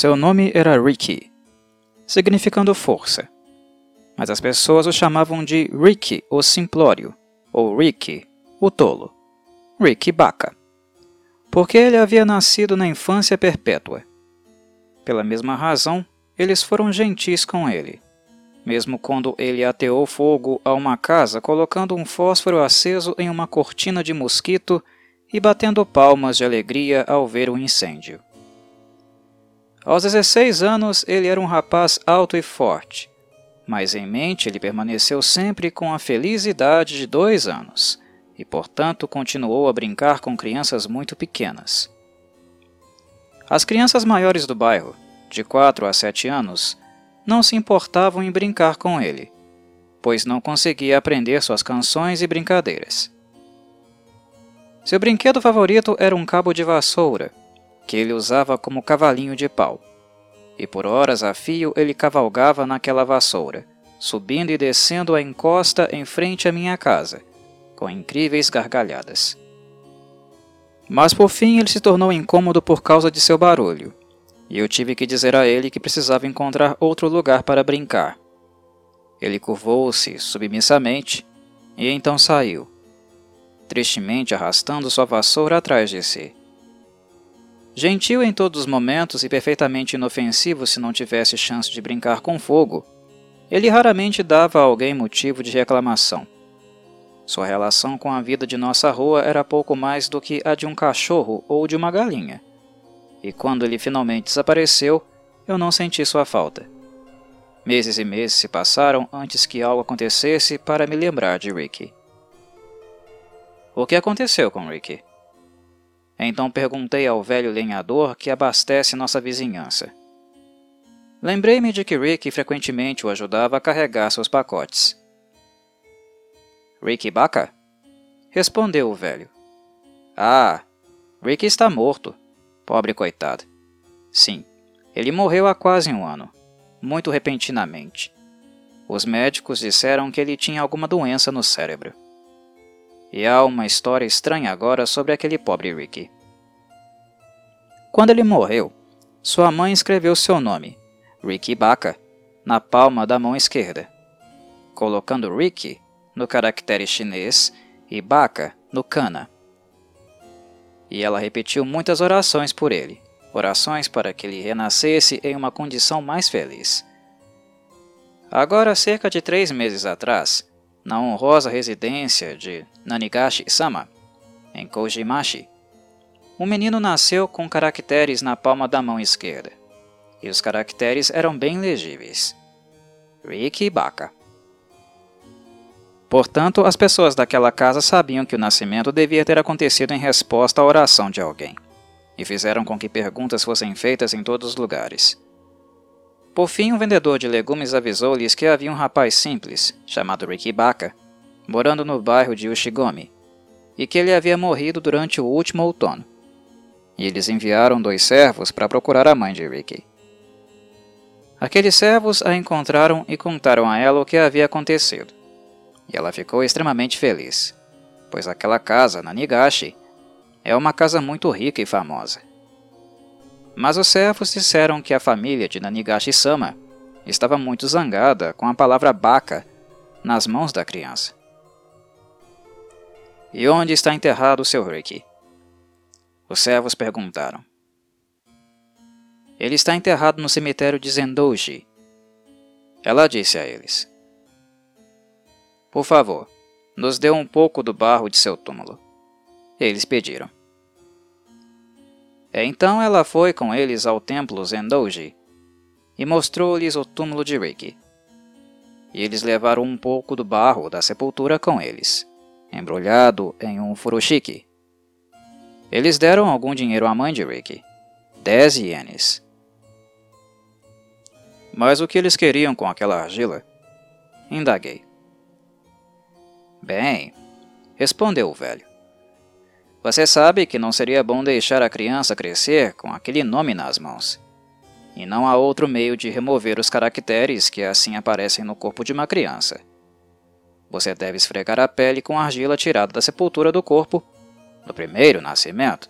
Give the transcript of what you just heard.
Seu nome era Ricky, significando força, mas as pessoas o chamavam de Ricky, o simplório, ou Ricky, o tolo, Ricky Baca, porque ele havia nascido na infância perpétua. Pela mesma razão, eles foram gentis com ele, mesmo quando ele ateou fogo a uma casa colocando um fósforo aceso em uma cortina de mosquito e batendo palmas de alegria ao ver o incêndio. Aos 16 anos, ele era um rapaz alto e forte, mas em mente ele permaneceu sempre com a feliz idade de dois anos e, portanto, continuou a brincar com crianças muito pequenas. As crianças maiores do bairro, de 4 a 7 anos, não se importavam em brincar com ele, pois não conseguia aprender suas canções e brincadeiras. Seu brinquedo favorito era um cabo de vassoura, que ele usava como cavalinho de pau. E por horas a fio ele cavalgava naquela vassoura, subindo e descendo a encosta em frente à minha casa, com incríveis gargalhadas. Mas por fim ele se tornou incômodo por causa de seu barulho, e eu tive que dizer a ele que precisava encontrar outro lugar para brincar. Ele curvou-se submissamente e então saiu, tristemente arrastando sua vassoura atrás de si. Gentil em todos os momentos e perfeitamente inofensivo se não tivesse chance de brincar com fogo, ele raramente dava a alguém motivo de reclamação. Sua relação com a vida de nossa rua era pouco mais do que a de um cachorro ou de uma galinha. E quando ele finalmente desapareceu, eu não senti sua falta. Meses e meses se passaram antes que algo acontecesse para me lembrar de Ricky. O que aconteceu com Ricky? Então perguntei ao velho lenhador que abastece nossa vizinhança. Lembrei-me de que Rick frequentemente o ajudava a carregar seus pacotes. Rick Baca? Respondeu o velho. Ah, Rick está morto. Pobre coitado. Sim, ele morreu há quase um ano, muito repentinamente. Os médicos disseram que ele tinha alguma doença no cérebro. E há uma história estranha agora sobre aquele pobre Ricky. Quando ele morreu, sua mãe escreveu seu nome, Ricky Baca, na palma da mão esquerda, colocando Ricky no caractere chinês e Baca no kana. E ela repetiu muitas orações por ele, orações para que ele renascesse em uma condição mais feliz. Agora, cerca de três meses atrás, na honrosa residência de Nanigashi-sama, em Kojimachi. O menino nasceu com caracteres na palma da mão esquerda, e os caracteres eram bem legíveis. Riki Baka. Portanto, as pessoas daquela casa sabiam que o nascimento devia ter acontecido em resposta à oração de alguém, e fizeram com que perguntas fossem feitas em todos os lugares. Por fim, um vendedor de legumes avisou-lhes que havia um rapaz simples, chamado Ricky Baka, morando no bairro de Ushigomi, e que ele havia morrido durante o último outono. E eles enviaram dois servos para procurar a mãe de Ricky. Aqueles servos a encontraram e contaram a ela o que havia acontecido. E ela ficou extremamente feliz, pois aquela casa, na Nigashi, é uma casa muito rica e famosa. Mas os servos disseram que a família de Nanigashi-sama estava muito zangada com a palavra Baka nas mãos da criança. E onde está enterrado o seu Ricky? Os servos perguntaram. Ele está enterrado no cemitério de Zendouji. Ela disse a eles. Por favor, nos dê um pouco do barro de seu túmulo. Eles pediram. Então ela foi com eles ao templo Zendouji e mostrou-lhes o túmulo de Ricky. E eles levaram um pouco do barro da sepultura com eles, embrulhado em um furoshiki. Eles deram algum dinheiro à mãe de Ricky, 10 ienes. Mas o que eles queriam com aquela argila? Indaguei. Bem, respondeu o velho. Você sabe que não seria bom deixar a criança crescer com aquele nome nas mãos. E não há outro meio de remover os caracteres que assim aparecem no corpo de uma criança. Você deve esfregar a pele com argila tirada da sepultura do corpo no primeiro nascimento.